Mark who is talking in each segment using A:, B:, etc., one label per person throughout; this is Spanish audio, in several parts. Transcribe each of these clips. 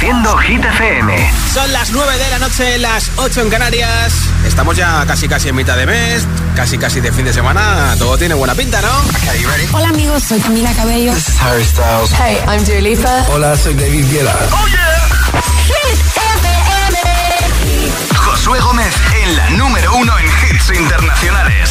A: Reproduciendo Hit FM.
B: Son las 9 de la noche, las 8 en Canarias. Estamos ya casi casi en mitad de mes, casi casi de fin de semana. Todo tiene buena pinta, ¿no?
C: Hola amigos, soy Camila Cabello.
D: This is Harry Styles.
C: Hey, I'm Dua Lipa.
E: Hola, soy David Guetta.
A: ¡Oh, yeah!
C: Hit FM.
A: Josué Gómez en la número uno en hits internacionales.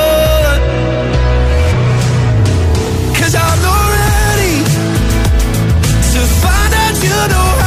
F: You know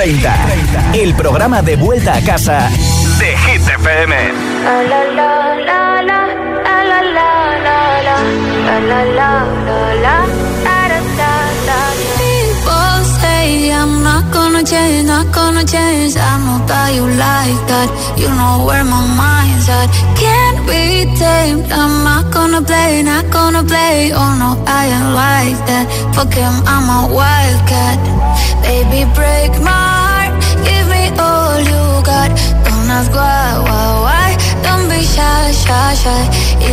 A: 30. El programa de vuelta a casa de Hit FM.
G: People say I'm not gonna change, not gonna change. I know that you like that. You know where my mind's at. Can't be tamed. I'm not gonna play, not gonna play. Oh no, I ain't like that. Fuck him, I'm a wildcat. Baby, break my ask why, why, why. Don't be shy, shy, shy.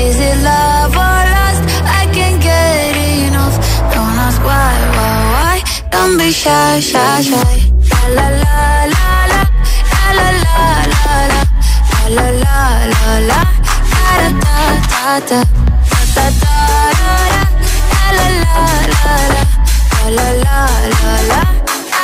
G: Is it love or lust? I can't get enough. Don't ask why, why, why. Don't be shy, shy, shy. La la la la la la la la la la la la la la la da da da da da da da da la la la la la la la la da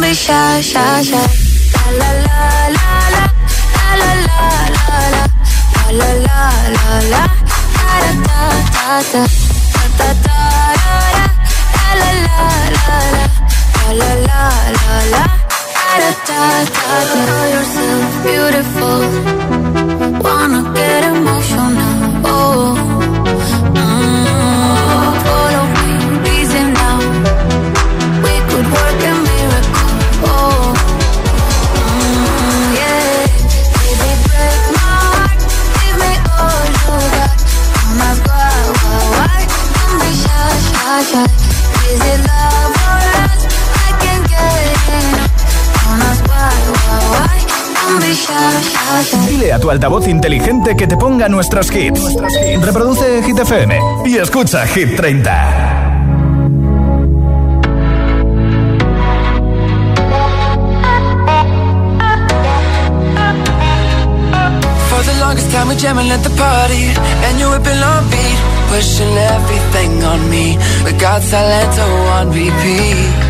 G: Be shy, shy, shy. La la la la la la la la la la la la la da da da da da da da da la la la la la la la la da da da da Know yourself beautiful Wanna
A: tu altavoz inteligente que te ponga nuestros hits. Reproduce Hit FM y escucha Hit 30.
F: For the longest time we jamming at the party And you whipping on beat Pushing everything on me We got Salento on repeat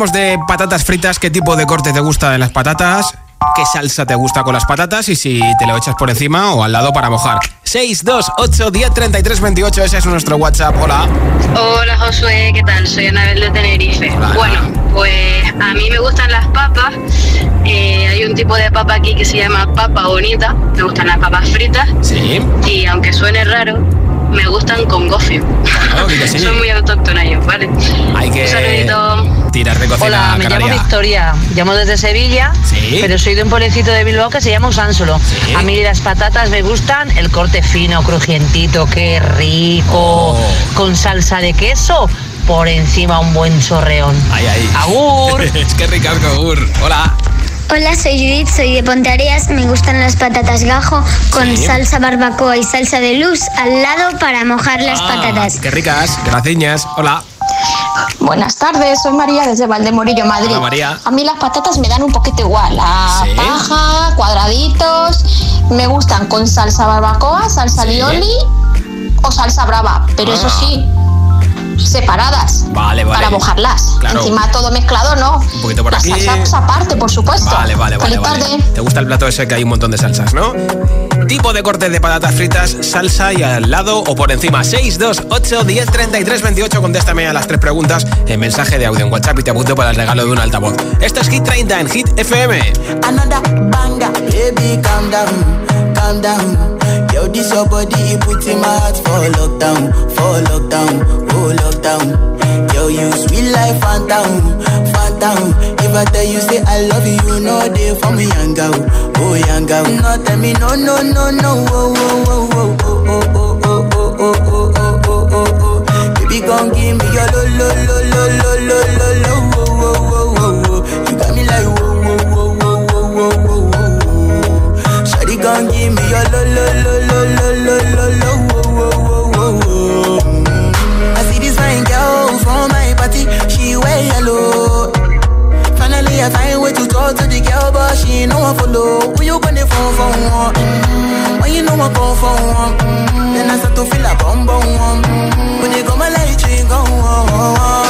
B: hablamos de patatas fritas, qué tipo de corte te gusta de las patatas, qué salsa te gusta con las patatas y si te lo echas por encima o al lado para mojar. 628 10 33 28, ese es nuestro WhatsApp. Hola.
D: Hola Josué, ¿qué tal? Soy Anabel de Tenerife.
B: Hola,
D: bueno, pues a mí me gustan las papas. Eh, hay un tipo de papa aquí que se llama papa bonita. Me gustan las papas fritas.
B: Sí.
D: Y aunque suene raro, me gustan con gofio.
B: Claro, sí.
D: Soy muy autóctona yo, ¿vale?
B: Hay que
D: Un saludito.
B: Tirar de cocina
E: Hola, me llamo
B: canaria.
E: Victoria, llamo desde Sevilla,
B: Sí.
E: pero soy de un pueblecito de Bilbao que se llama Usánsolo.
B: Sí.
E: A mí las patatas me gustan, el corte fino, crujientito, qué rico,
B: Oh.
E: con salsa de queso, por encima un buen chorreón.
B: Ahí, ahí.
E: ¡Agur!
B: es que ricasco, Agur. Hola.
H: Hola, soy Judith, soy de Pontareas. Me gustan las patatas gajo con
B: Sí.
H: salsa barbacoa y salsa de luz al lado para mojar las
B: Ah,
H: patatas.
B: Qué ricas. Graciñas. Hola.
I: Buenas tardes, soy María desde Valdemorillo, Madrid.
B: Hola, María.
I: A mí las patatas me dan un poquito igual, a
B: Sí.
I: paja, cuadraditos. Me gustan con salsa barbacoa, salsa
B: Sí.
I: lioli o salsa brava. Pero eso sí,
J: separadas.
B: Vale, vale.
J: Para mojarlas.
B: Claro.
J: Encima todo mezclado, ¿no?
B: Un poquito por
J: La
B: aquí.
J: salsa aparte, por supuesto.
B: Vale, vale, vale. Vale.
J: tarde.
B: ¿Te gusta el plato ese que hay un montón de salsas, no? Tipo de corte de patatas fritas, salsa y al lado o por encima. 628 10 33 28. Contéstame a las tres preguntas en mensaje de audio en WhatsApp y te apunto para el regalo de un altavoz. Esto es Hit 30 en Hit FM.
K: Another banger, baby, calm down, calm down. This your body, it puts in my heart for lockdown, for lockdown, oh lockdown. Yo, you sweet life, phantom, phantom. If I tell you say I love you, you know they for me, young girl, oh young girl. No, tell me no, no, no, no, oh, oh, oh, oh, oh, oh, oh, oh, oh, oh, oh, oh, oh, oh. Baby, gon' give me your lo, lo, lo, lo, lo, lo, lo, lo, oh, oh, oh, oh, oh. You got me like whoa, whoa, whoa, whoa, whoa, whoa. Shawty gon' give me your lo, oh, oh, oh, oh, oh. I see this fine girl from my party, she wear yellow. Finally, I find way to talk to the girl, but she ain't no follow. Who you gonna phone for one? When you know I come for one, then I start to feel a bum bum. When you go my light, you go
L: Yeah, I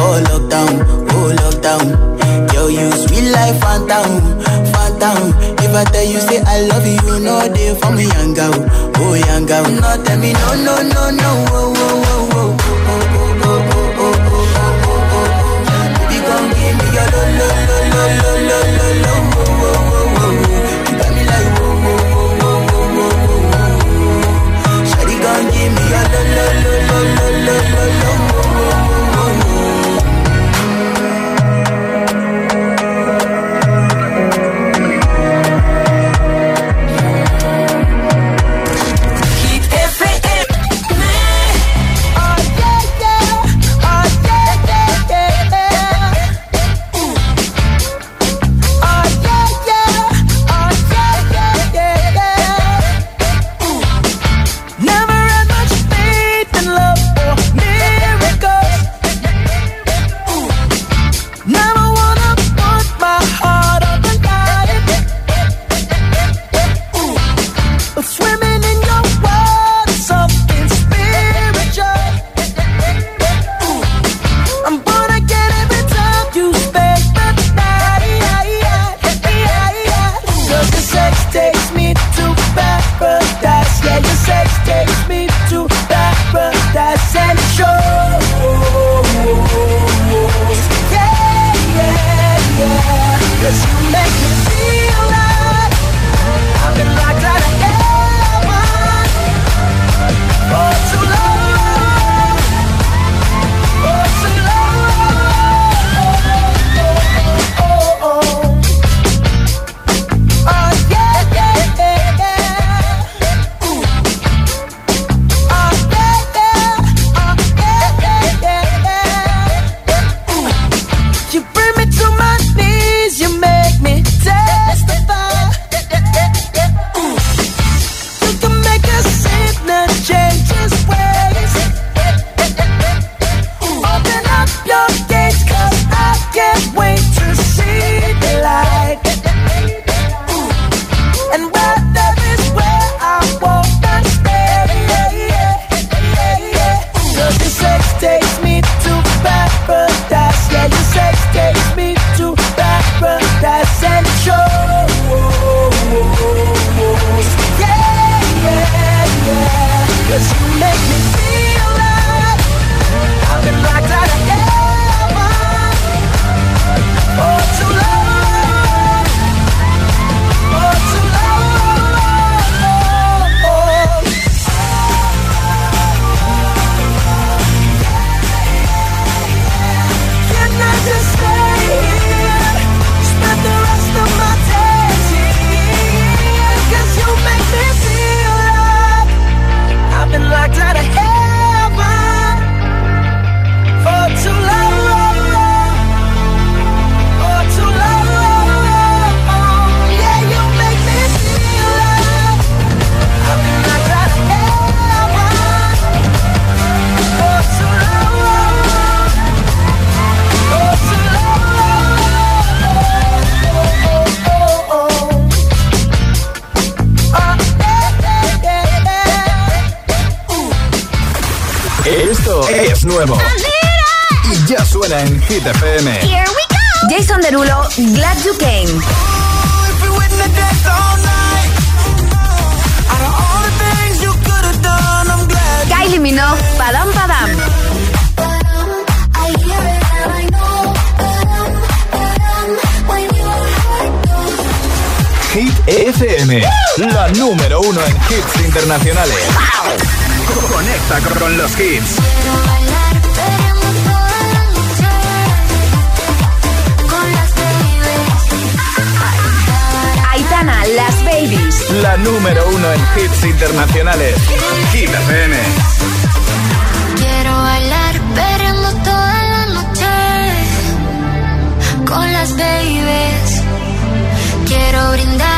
L: oh
K: lockdown, oh lockdown. Girl, you sweet like phantom, phantom. If I tell you say I love you, no day for me young oh young girl. No tell me no, no, no, no, oh, oh, oh, oh. Give me your lo, lo,
A: Conecta con los hits.
C: Aitana, Las Babies.
A: La número uno en hits internacionales. Hit FM.
M: Quiero bailar perreando toda la noche con las babies. Quiero brindar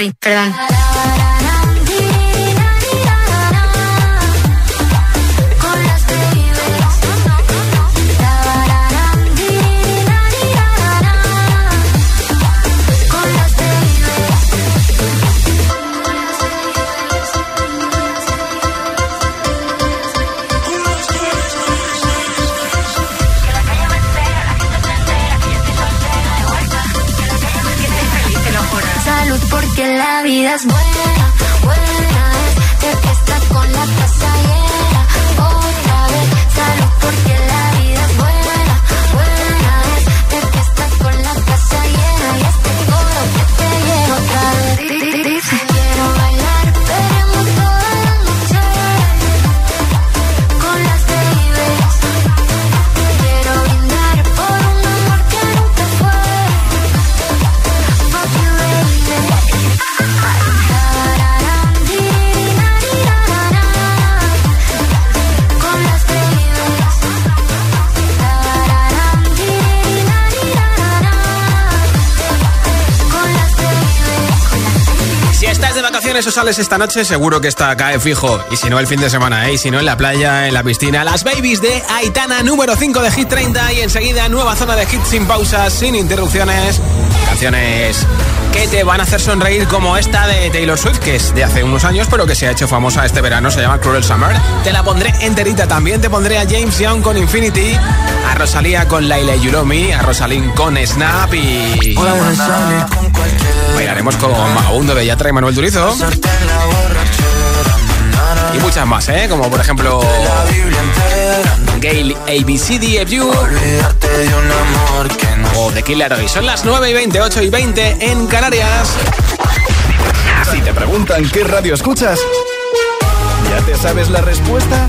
M: sorry, perdón.
B: Sales esta noche, seguro que está cae fijo. Y si no, el fin de semana, ¿eh? Y si no, en la playa, en la piscina. Las Babies de Aitana, número 5 de Hit 30. Y enseguida, nueva zona de hits sin pausas, sin interrupciones. Canciones que te van a hacer sonreír como esta de Taylor Swift, que es de hace unos años, pero que se ha hecho famosa este verano. Se llama Cruel Summer. Te la pondré enterita también. Te pondré a James Young con Infinity, a Rosalía con Laila Yulomi, a Rosalind con Snap y... Bailaremos con Vagabundo de Yatra y Manuel Turizo. Y muchas más, ¿eh? Como por ejemplo... Gale ABCDFU o The Killer Hoy. Son las 9 y 28 y 20 en Canarias.
A: Si te preguntan qué radio escuchas, ¿ya te sabes la respuesta?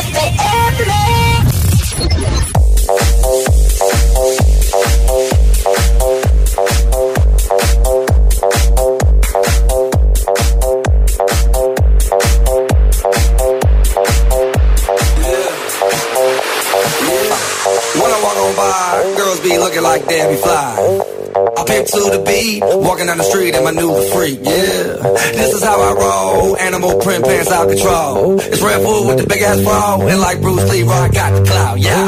N: Like Fly. I pimp to the beat, walking down the street in my new freak, yeah. This is how I roll, animal print pants out control. It's Red Bull with the big ass bra, and like Bruce Lee, I got the clout, yeah.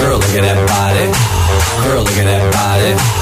N: Girl, look at that body. Girl, look at that body.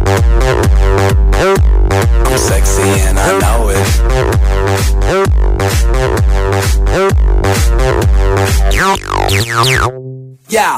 N: I'm sexy and I know it. Yeah,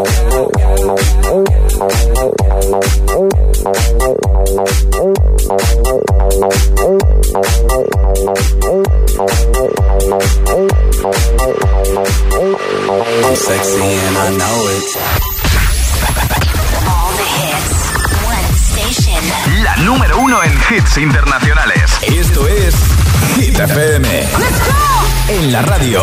N: I'm sexy and I know it.
O: All the hits. One station.
A: La número uno en hits internacionales. Esto es Hit FM. En la radio,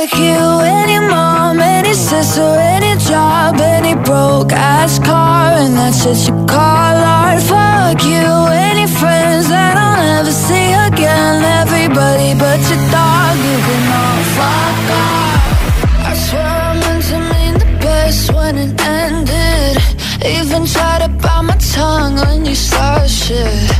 G: Fuck you, any mom, any sister, any job, any broke ass car, and that's what you call art. Fuck you, any friends that I'll never see again. Everybody but your dog, you can all fuck off. I swear I meant to mean the best when it ended. Even tried to bite my tongue when you started shit.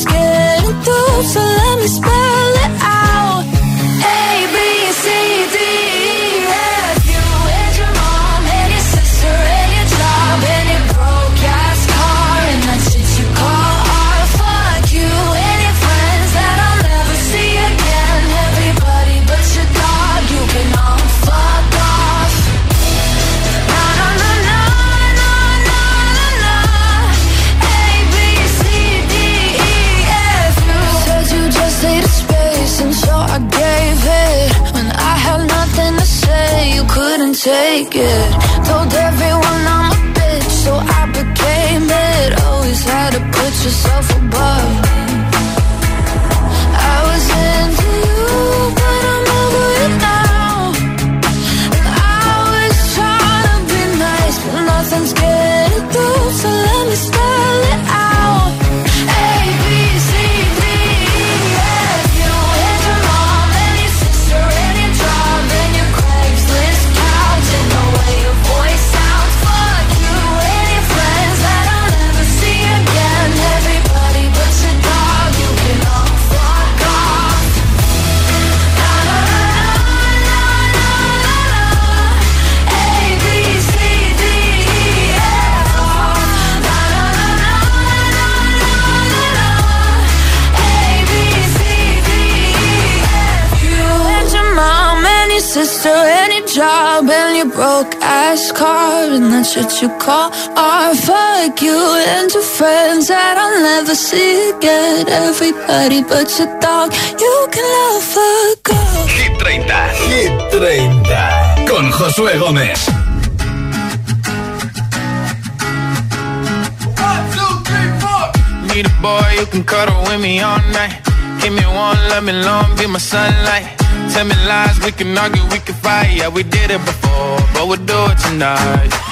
G: getting through. Let me spell it out. A B C D you call art. Fuck you and your friends that I'll never see again. Everybody but your dog, you can love a girl.
A: Hit 30. Hit 30. Con Josué Gómez.
P: Need a boy you can cuddle with me all night. Give me one, let me long, be my sunlight. Tell me lies, we can argue, we can fight. Yeah, we did it before, but we'll do it tonight.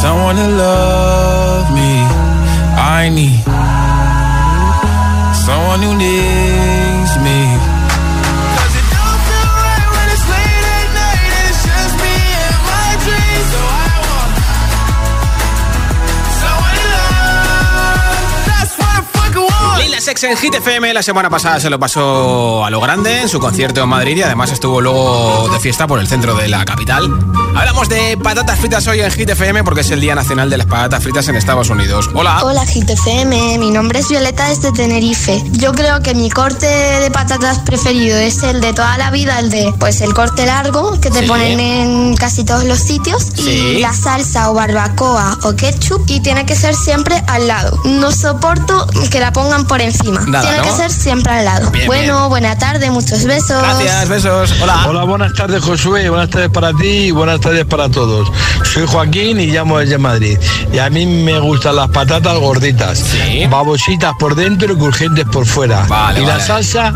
P: someone to love me. I need someone who needs me.
B: Sex en Hit FM la semana pasada se lo pasó a lo grande en su concierto en Madrid y además estuvo luego de fiesta por el centro de la capital. Hablamos de patatas fritas hoy en Hit FM porque es el Día Nacional de las Patatas Fritas en Estados Unidos. Hola.
I: Hola GTFM, mi nombre es Violeta desde Tenerife. Yo creo que mi corte de patatas preferido es el de toda la vida, el de pues el corte largo que te
B: Sí.
I: ponen en casi todos los sitios
B: Sí.
I: y la salsa o barbacoa o ketchup y tiene que ser siempre al lado. No soporto que la pongan por encima.
B: Nada,
I: tiene
B: ¿no?
I: que ser siempre al lado.
B: Bien,
I: bueno, buena tarde, muchos besos.
B: Gracias, besos. Hola.
Q: Hola, buenas tardes Josué, buenas tardes para ti y buenas tardes para todos. Soy Joaquín y llamo desde Madrid. Y a mí me gustan las patatas gorditas, babositas por dentro y crujientes por fuera.
B: Vale,
Q: y la salsa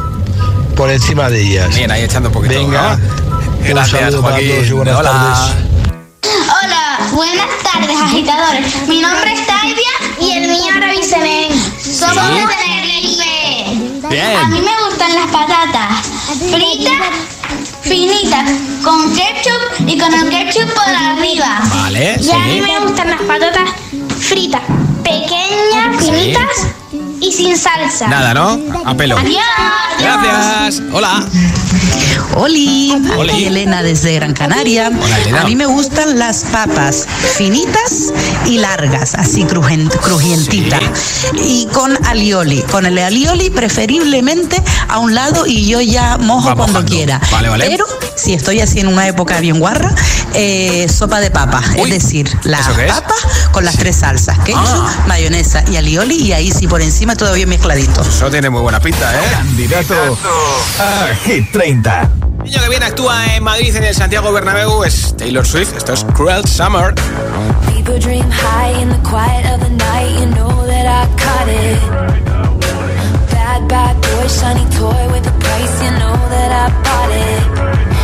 Q: por encima de ellas.
B: Bien, ahí echando un poquito.
Q: Venga,
B: ¿no?
Q: un
B: Gracias,
Q: saludo para
B: Joaquín.
Q: todos y buenas
B: Hola.
Q: tardes.
R: Hola, buenas tardes agitadores. Mi nombre es Taivia y el mío Ravisenen. Somos
B: Sí.
R: de
B: Bien.
R: A mí me gustan las patatas fritas, finitas, con ketchup y con el ketchup por arriba.
B: Vale,
R: Y a mí
B: sí.
R: me gustan las patatas fritas, pequeñas,
B: Sí.
R: Y sin salsa.
B: Nada, ¿no? A pelo.
R: Adiós.
B: Gracias. Hola.
S: Oli,
B: Oli.
S: Elena desde Gran Canaria.
B: Hola, Elena.
S: A mí me gustan las papas finitas y largas, así crujientitas. Y con alioli. Con el alioli preferiblemente a un lado y yo ya mojo
B: Va
S: cuando
B: mojando.
S: quiera.
B: Vale, vale.
S: Pero si estoy así en una época bien guarra, eh, sopa de papa.
B: Uy,
S: es decir, la papa con las tres salsas, ketchup,
B: Ah.
S: mayonesa y alioli y ahí sí por encima todo bien mezcladito.
B: Eso tiene muy buena pinta, ¿eh?
A: Candidato a Hit 30.
B: El niño que viene actúa en Madrid en el Santiago Bernabéu es Taylor Swift. Esto es Cruel Summer.
O: People dream high in the quiet of the night. You know that I caught it. Bad, bad boy, shiny toy with a price. You know that I bought it.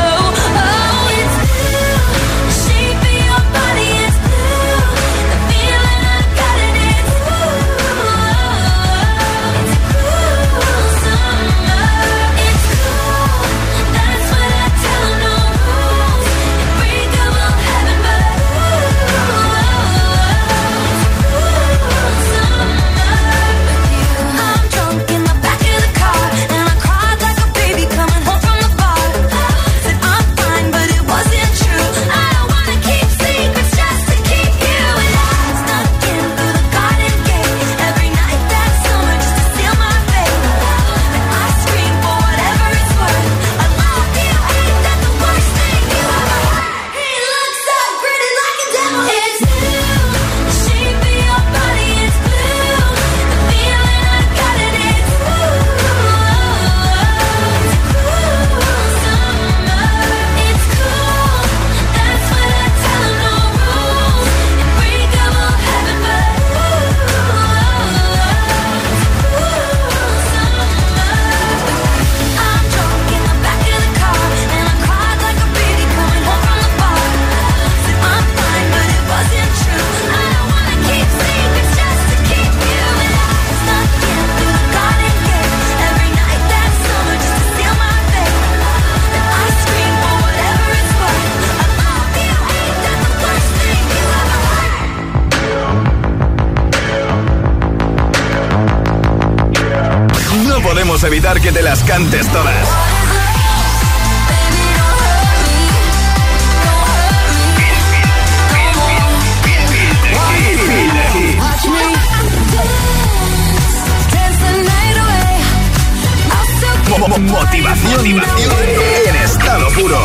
A: Evitar que te las cantes todas. Motivación en estado puro.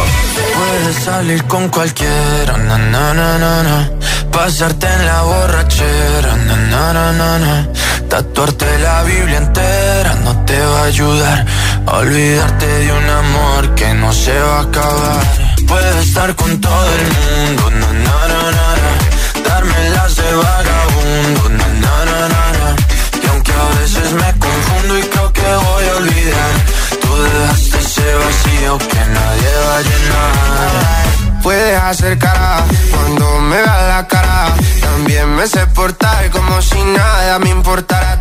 T: Puedes salir con cualquiera, na, na, na, na, pasarte en la borrachera, na, na, na, na. tatuarte la Biblia entera no te va a ayudar a olvidarte de un amor que no se va a acabar. Puedes estar con todo el mundo, na, na, na, na, darme las de vagabundo, na, na, y aunque a veces me confundo y creo que voy a olvidar dejaste ese vacío que nadie va a llenar.
U: Puedes hacer cara cuando me veas la cara. También me sé portar como si nada me importara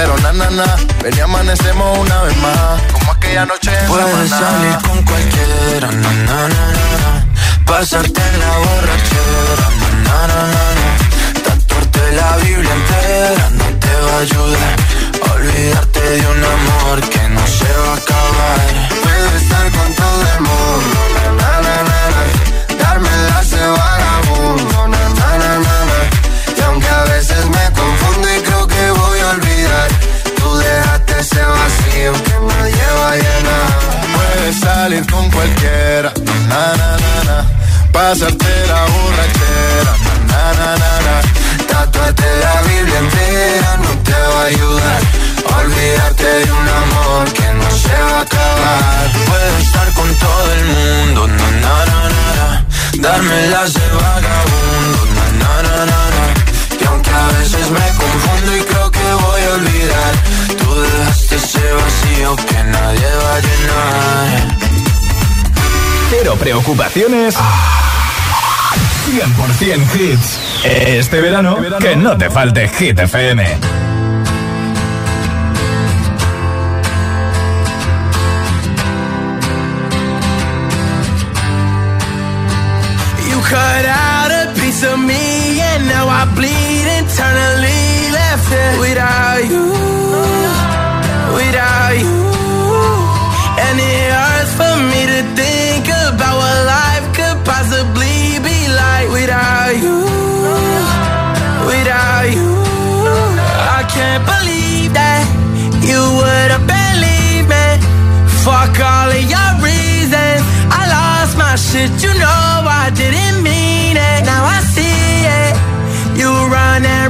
T: pero na, na, na, ven y amanecemos una vez más, como aquella noche en Puedes salir con cualquiera, na, na, na, na, pasarte
A: preocupaciones. 100% hits. Este verano, que no te falte Hit FM.
U: You cut out a piece of me and now I bleed eternally left it without you, Can't believe that you would have believed me. Fuck all of your reasons. I lost my shit, you know I didn't mean it. Now I see it. You run and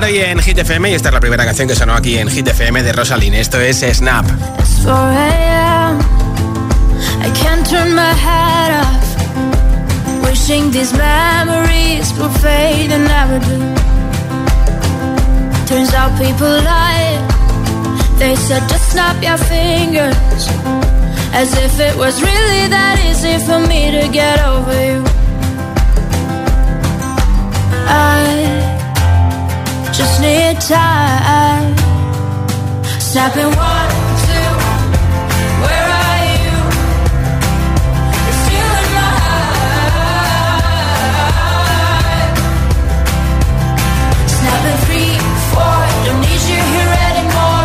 B: hoy en Hit FM y esta es la primera canción que sonó aquí en Hit FM de Rosalind. Esto es Snap.
G: 4 a.m. I can't turn my head off. Wishing these memories will fade and never do. Turns out people lie. They said just snap your fingers. As if it was really that easy for me to get over you. Just need time. Snapping one, two. Where are you? You're in my three, four. Don't need you here anymore.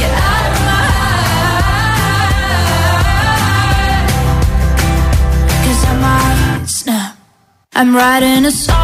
G: Get out of my I might snap. I'm writing a song.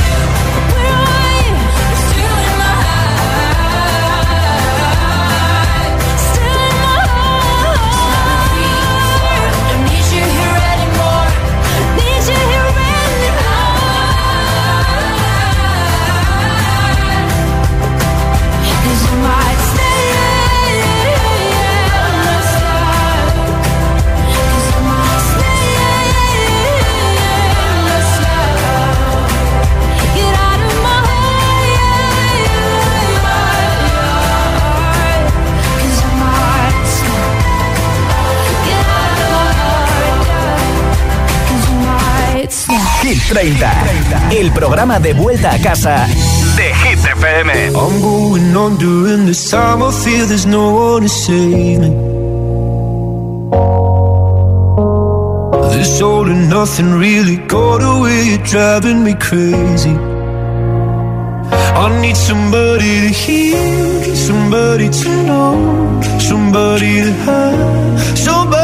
A: 30, el programa de vuelta a casa de Hit FM.
F: I'm going on during this time. I feel there's no one to save me. This all and nothing really got away. You're driving me crazy. I need somebody to hear, somebody to know, somebody to have, somebody.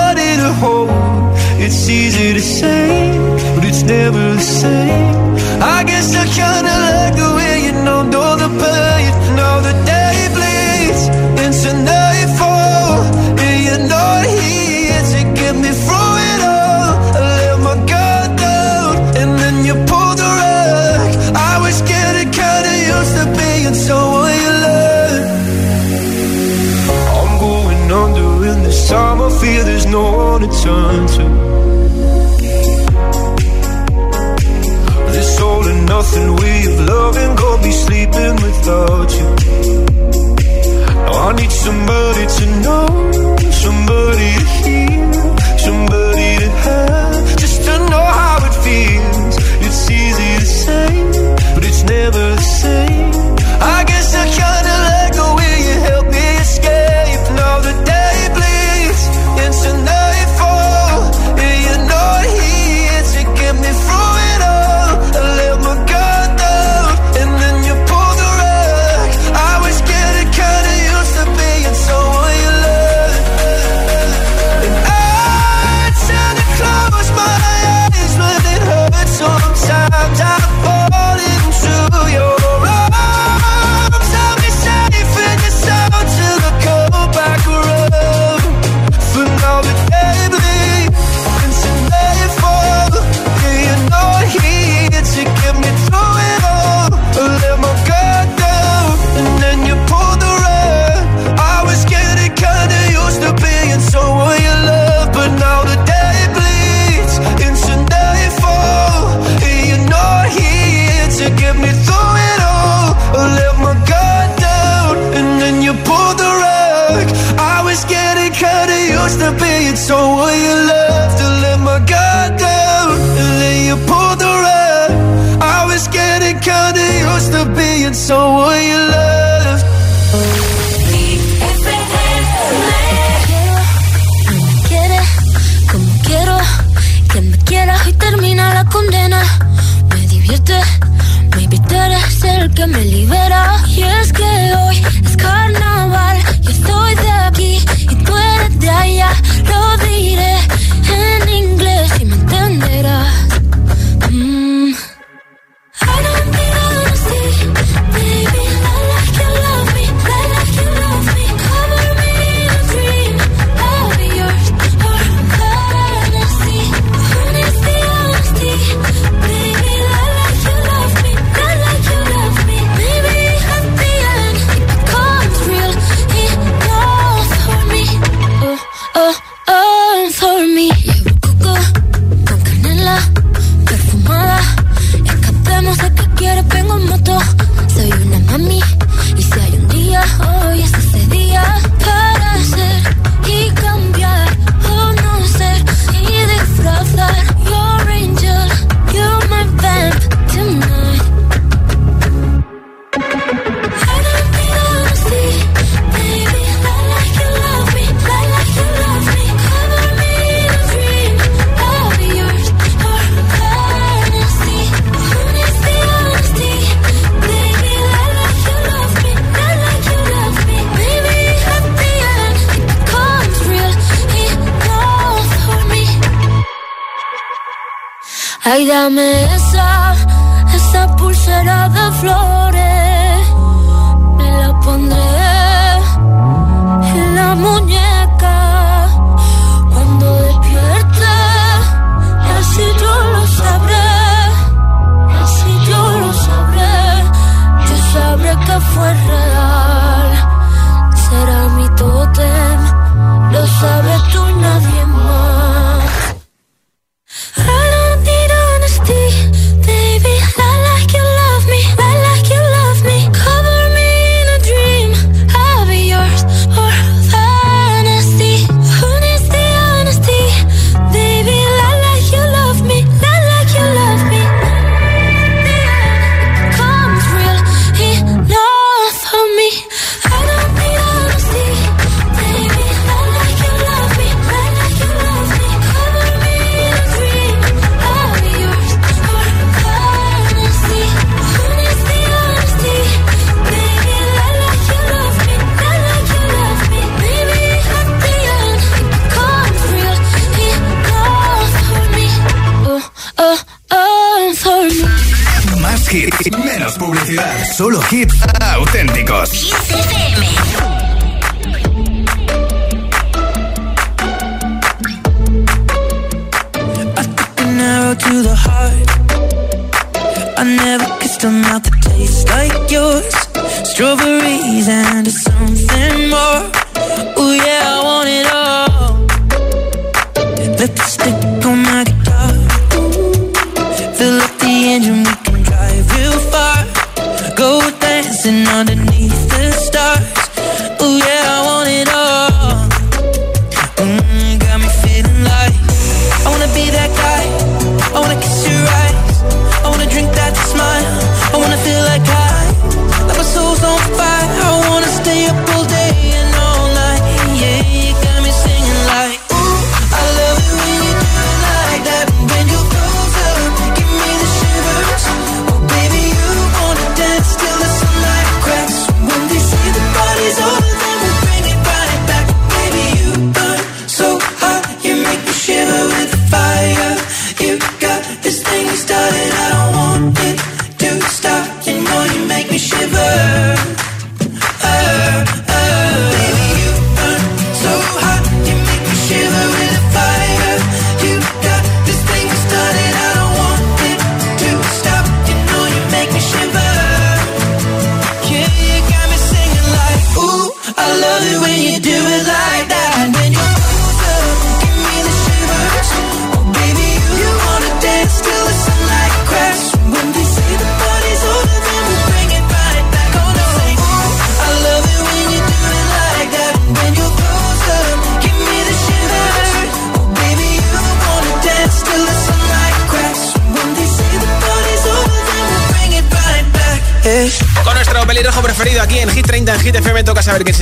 F: It's easy to say, but it's never the same. I guess I kinda like the way you know, know the pain. Me
G: libera.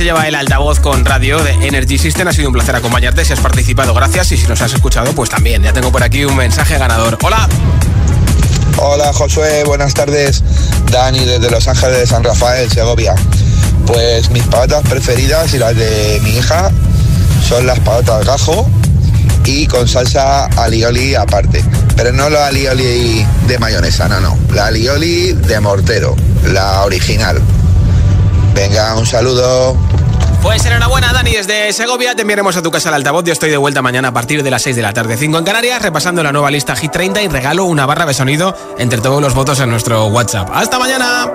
B: Lleva el altavoz con radio de Energy System. Ha sido un placer acompañarte. Si has participado, gracias. Y si nos has escuchado, pues también. Ya tengo por aquí un mensaje ganador. Hola.
V: Hola Josué, buenas tardes. Dani desde Los Ángeles de San Rafael, Segovia. Pues mis patatas preferidas y las de mi hija son las patatas gajo y con salsa alioli aparte. Pero no la alioli de mayonesa, no, no. La alioli de mortero, la original. Venga, un saludo.
B: Pues enhorabuena, Dani, desde Segovia. Te enviaremos a tu casa el altavoz. Yo estoy de vuelta mañana a partir de las 6 de la tarde, 5 en Canarias, repasando la nueva lista Hit 30 y regalo una barra de sonido entre todos los votos en nuestro WhatsApp. ¡Hasta mañana!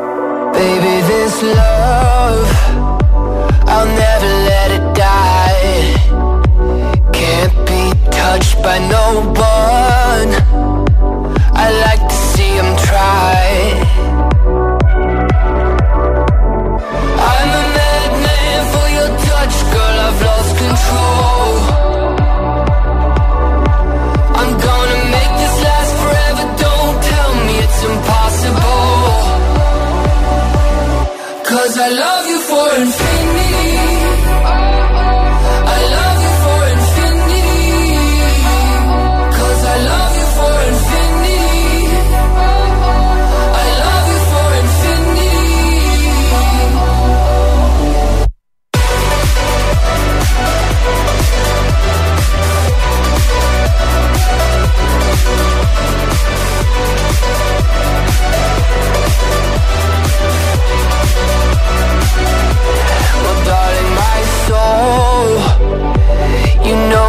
O: Cause I love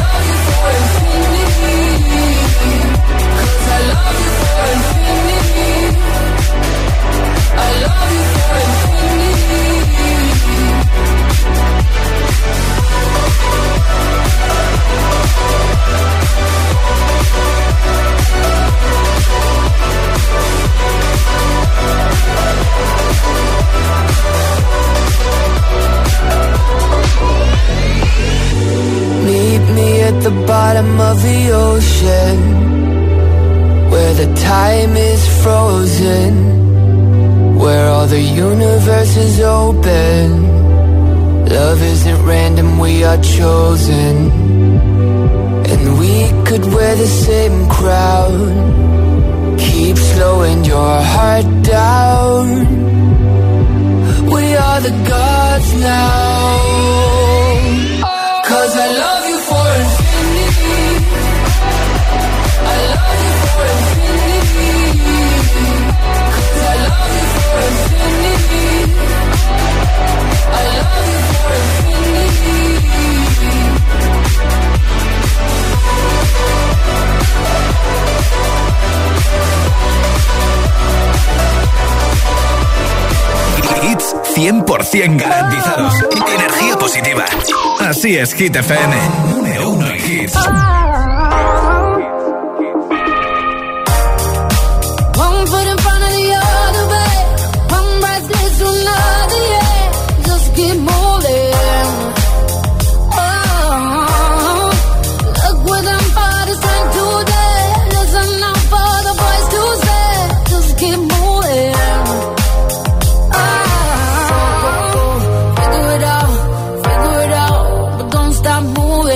O: Love you for infinity.
G: Así es, Hit FM.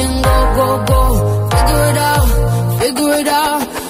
W: Go, go, go. Figure it out, figure it out.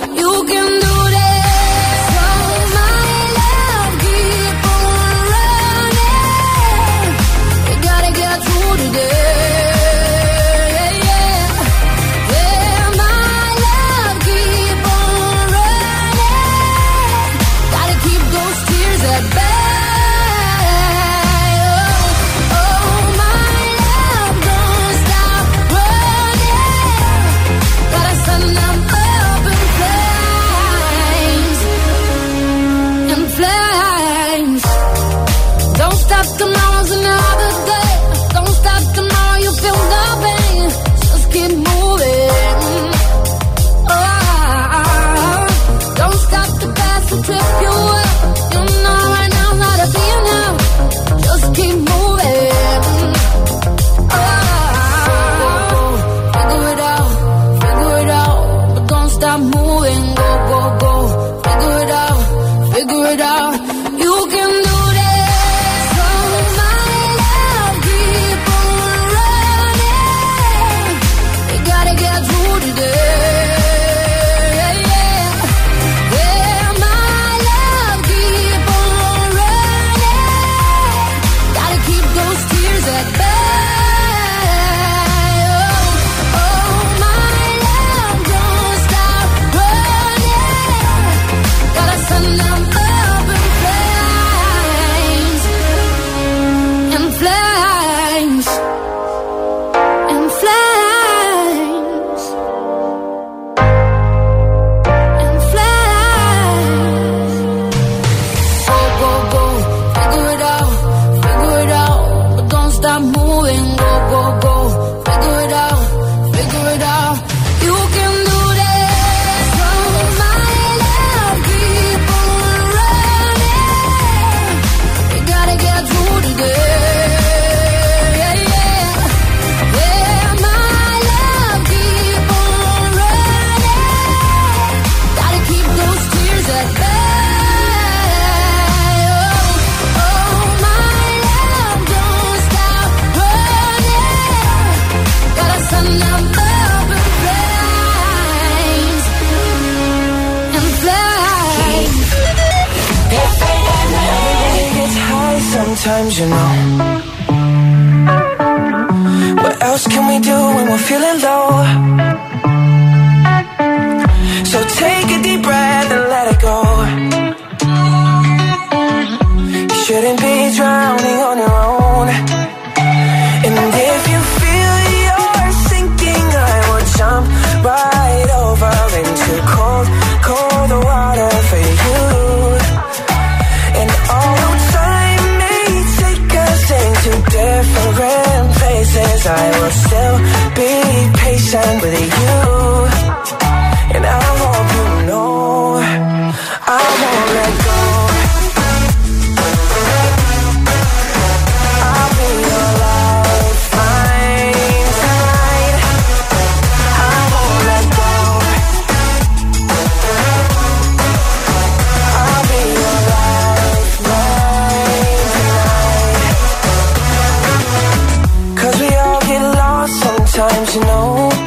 U: Lost sometimes, you know.